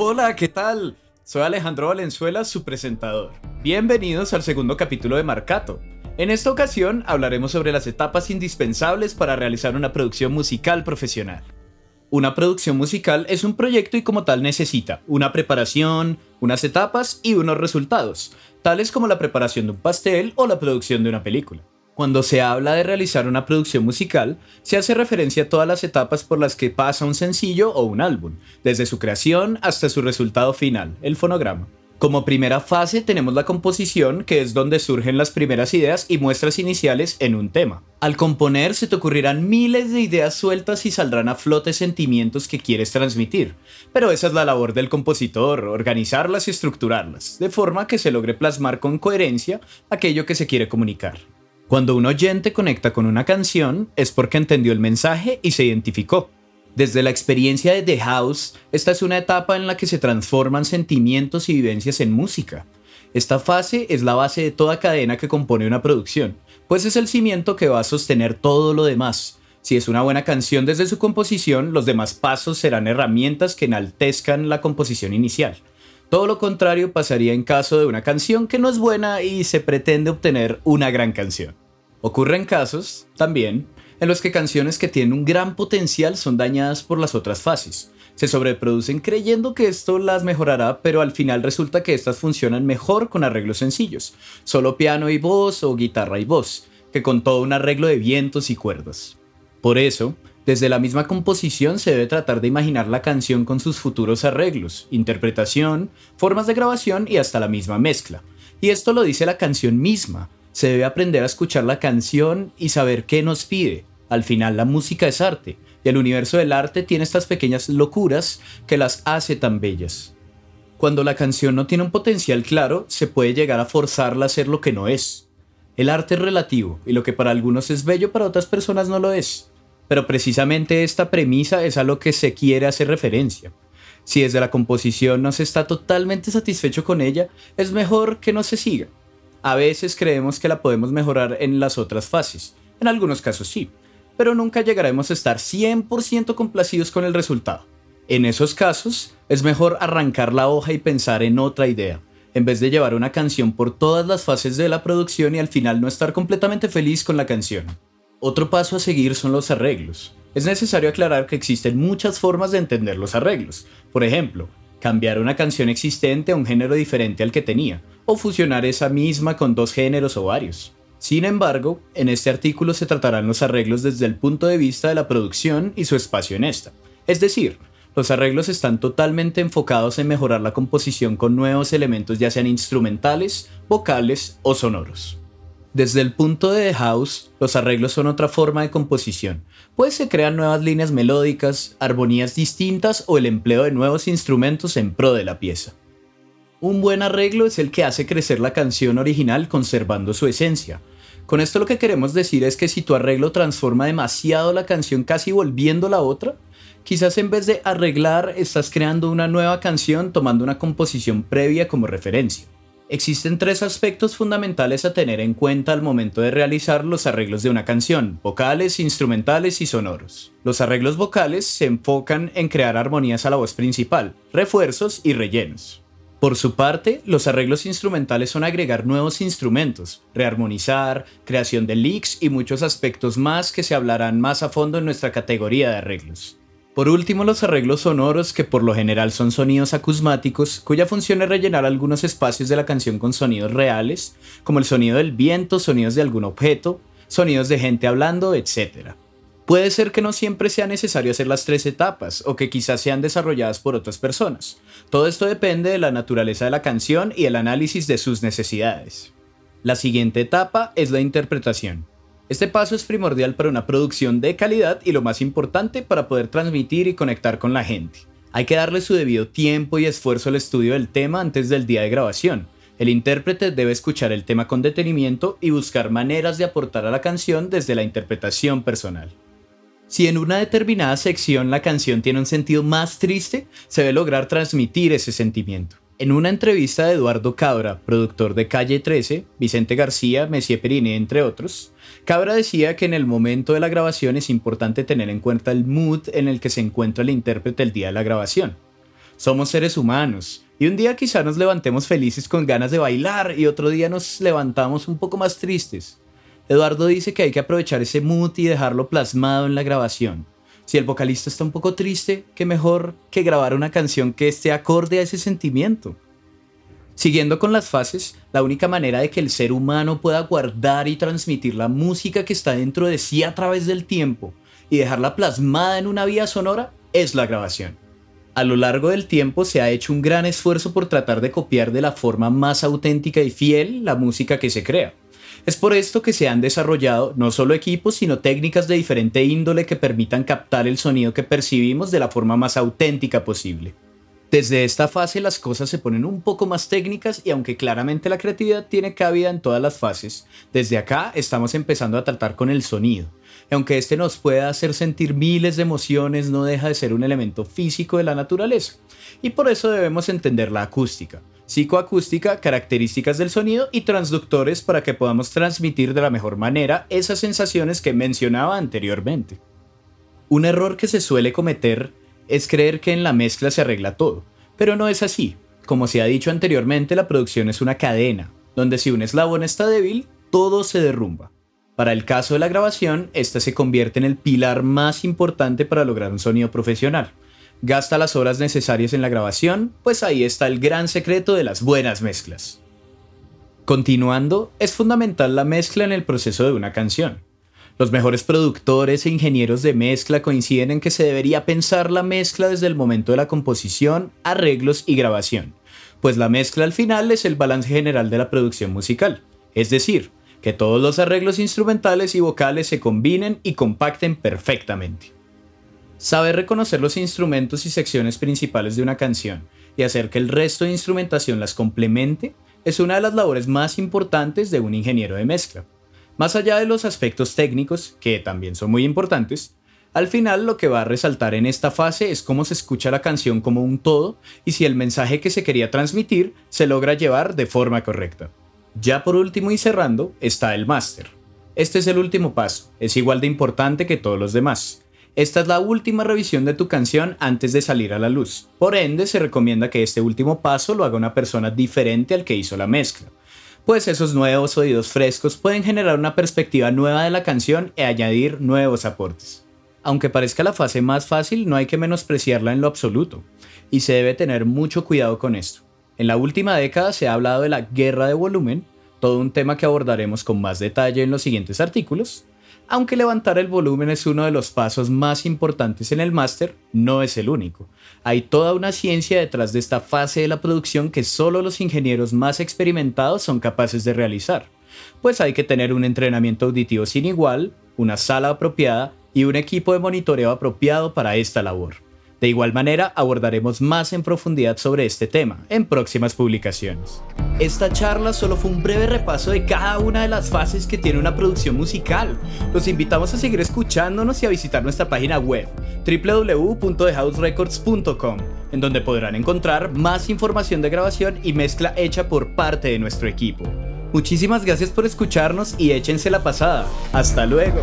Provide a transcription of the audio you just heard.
Hola, ¿qué tal? Soy Alejandro Valenzuela, su presentador. Bienvenidos al segundo capítulo de Marcato. En esta ocasión hablaremos sobre las etapas indispensables para realizar una producción musical profesional. Una producción musical es un proyecto y como tal necesita una preparación, unas etapas y unos resultados, tales como la preparación de un pastel o la producción de una película. Cuando se habla de realizar una producción musical, se hace referencia a todas las etapas por las que pasa un sencillo o un álbum, desde su creación hasta su resultado final, el fonograma. Como primera fase tenemos la composición, que es donde surgen las primeras ideas y muestras iniciales en un tema. Al componer se te ocurrirán miles de ideas sueltas y saldrán a flote sentimientos que quieres transmitir, pero esa es la labor del compositor, organizarlas y estructurarlas, de forma que se logre plasmar con coherencia aquello que se quiere comunicar. Cuando un oyente conecta con una canción es porque entendió el mensaje y se identificó. Desde la experiencia de The House, esta es una etapa en la que se transforman sentimientos y vivencias en música. Esta fase es la base de toda cadena que compone una producción, pues es el cimiento que va a sostener todo lo demás. Si es una buena canción desde su composición, los demás pasos serán herramientas que enaltezcan la composición inicial. Todo lo contrario pasaría en caso de una canción que no es buena y se pretende obtener una gran canción. Ocurren casos, también, en los que canciones que tienen un gran potencial son dañadas por las otras fases. Se sobreproducen creyendo que esto las mejorará, pero al final resulta que estas funcionan mejor con arreglos sencillos, solo piano y voz o guitarra y voz, que con todo un arreglo de vientos y cuerdas. Por eso, desde la misma composición se debe tratar de imaginar la canción con sus futuros arreglos, interpretación, formas de grabación y hasta la misma mezcla. Y esto lo dice la canción misma. Se debe aprender a escuchar la canción y saber qué nos pide. Al final la música es arte, y el universo del arte tiene estas pequeñas locuras que las hace tan bellas. Cuando la canción no tiene un potencial claro, se puede llegar a forzarla a ser lo que no es. El arte es relativo, y lo que para algunos es bello para otras personas no lo es. Pero precisamente esta premisa es a lo que se quiere hacer referencia. Si desde la composición no se está totalmente satisfecho con ella, es mejor que no se siga. A veces creemos que la podemos mejorar en las otras fases, en algunos casos sí, pero nunca llegaremos a estar 100% complacidos con el resultado. En esos casos, es mejor arrancar la hoja y pensar en otra idea, en vez de llevar una canción por todas las fases de la producción y al final no estar completamente feliz con la canción. Otro paso a seguir son los arreglos. Es necesario aclarar que existen muchas formas de entender los arreglos. Por ejemplo, cambiar una canción existente a un género diferente al que tenía, o fusionar esa misma con dos géneros o varios. Sin embargo, en este artículo se tratarán los arreglos desde el punto de vista de la producción y su espacio en esta. Es decir, los arreglos están totalmente enfocados en mejorar la composición con nuevos elementos ya sean instrumentales, vocales o sonoros. Desde el punto de House, los arreglos son otra forma de composición, pues se crean nuevas líneas melódicas, armonías distintas o el empleo de nuevos instrumentos en pro de la pieza. Un buen arreglo es el que hace crecer la canción original conservando su esencia. Con esto lo que queremos decir es que si tu arreglo transforma demasiado la canción casi volviendo la otra, quizás en vez de arreglar estás creando una nueva canción tomando una composición previa como referencia. Existen tres aspectos fundamentales a tener en cuenta al momento de realizar los arreglos de una canción, vocales, instrumentales y sonoros. Los arreglos vocales se enfocan en crear armonías a la voz principal, refuerzos y rellenos. Por su parte, los arreglos instrumentales son agregar nuevos instrumentos, rearmonizar, creación de licks y muchos aspectos más que se hablarán más a fondo en nuestra categoría de arreglos. Por último, los arreglos sonoros, que por lo general son sonidos acusmáticos, cuya función es rellenar algunos espacios de la canción con sonidos reales, como el sonido del viento, sonidos de algún objeto, sonidos de gente hablando, etc. Puede ser que no siempre sea necesario hacer las tres etapas, o que quizás sean desarrolladas por otras personas. Todo esto depende de la naturaleza de la canción y el análisis de sus necesidades. La siguiente etapa es la interpretación. Este paso es primordial para una producción de calidad y lo más importante para poder transmitir y conectar con la gente. Hay que darle su debido tiempo y esfuerzo al estudio del tema antes del día de grabación. El intérprete debe escuchar el tema con detenimiento y buscar maneras de aportar a la canción desde la interpretación personal. Si en una determinada sección la canción tiene un sentido más triste, se debe lograr transmitir ese sentimiento. En una entrevista de Eduardo Cabra, productor de Calle 13, Vicente García, Messier Perini, entre otros, Cabra decía que en el momento de la grabación es importante tener en cuenta el mood en el que se encuentra el intérprete el día de la grabación. Somos seres humanos, y un día quizá nos levantemos felices con ganas de bailar y otro día nos levantamos un poco más tristes. Eduardo dice que hay que aprovechar ese mood y dejarlo plasmado en la grabación. Si el vocalista está un poco triste, qué mejor que grabar una canción que esté acorde a ese sentimiento. Siguiendo con las fases, la única manera de que el ser humano pueda guardar y transmitir la música que está dentro de sí a través del tiempo y dejarla plasmada en una vía sonora es la grabación. A lo largo del tiempo se ha hecho un gran esfuerzo por tratar de copiar de la forma más auténtica y fiel la música que se crea. Es por esto que se han desarrollado no solo equipos, sino técnicas de diferente índole que permitan captar el sonido que percibimos de la forma más auténtica posible. Desde esta fase las cosas se ponen un poco más técnicas y aunque claramente la creatividad tiene cabida en todas las fases, desde acá estamos empezando a tratar con el sonido, y aunque este nos pueda hacer sentir miles de emociones, no deja de ser un elemento físico de la naturaleza. Y por eso debemos entender la acústica, psicoacústica, características del sonido y transductores para que podamos transmitir de la mejor manera esas sensaciones que mencionaba anteriormente. Un error que se suele cometer es creer que en la mezcla se arregla todo, pero no es así. Como se ha dicho anteriormente, la producción es una cadena, donde si un eslabón está débil, todo se derrumba. Para el caso de la grabación, esta se convierte en el pilar más importante para lograr un sonido profesional. Gasta las horas necesarias en la grabación, pues ahí está el gran secreto de las buenas mezclas. Continuando, es fundamental la mezcla en el proceso de una canción. Los mejores productores e ingenieros de mezcla coinciden en que se debería pensar la mezcla desde el momento de la composición, arreglos y grabación, pues la mezcla al final es el balance general de la producción musical, es decir, que todos los arreglos instrumentales y vocales se combinen y compacten perfectamente. Saber reconocer los instrumentos y secciones principales de una canción y hacer que el resto de instrumentación las complemente es una de las labores más importantes de un ingeniero de mezcla. Más allá de los aspectos técnicos, que también son muy importantes, al final lo que va a resaltar en esta fase es cómo se escucha la canción como un todo y si el mensaje que se quería transmitir se logra llevar de forma correcta. Ya por último y cerrando está el máster. Este es el último paso, es igual de importante que todos los demás. Esta es la última revisión de tu canción antes de salir a la luz. Por ende, se recomienda que este último paso lo haga una persona diferente al que hizo la mezcla. Pues esos nuevos oídos frescos pueden generar una perspectiva nueva de la canción y añadir nuevos aportes. Aunque parezca la fase más fácil, no hay que menospreciarla en lo absoluto, y se debe tener mucho cuidado con esto. En la última década se ha hablado de la guerra de volumen, todo un tema que abordaremos con más detalle en los siguientes artículos. Aunque levantar el volumen es uno de los pasos más importantes en el máster, no es el único. Hay toda una ciencia detrás de esta fase de la producción que solo los ingenieros más experimentados son capaces de realizar. Pues hay que tener un entrenamiento auditivo sin igual, una sala apropiada y un equipo de monitoreo apropiado para esta labor. De igual manera, abordaremos más en profundidad sobre este tema en próximas publicaciones. Esta charla solo fue un breve repaso de cada una de las fases que tiene una producción musical. Los invitamos a seguir escuchándonos y a visitar nuestra página web www.thehouserecords.com, en donde podrán encontrar más información de grabación y mezcla hecha por parte de nuestro equipo. Muchísimas gracias por escucharnos y échense la pasada. Hasta luego.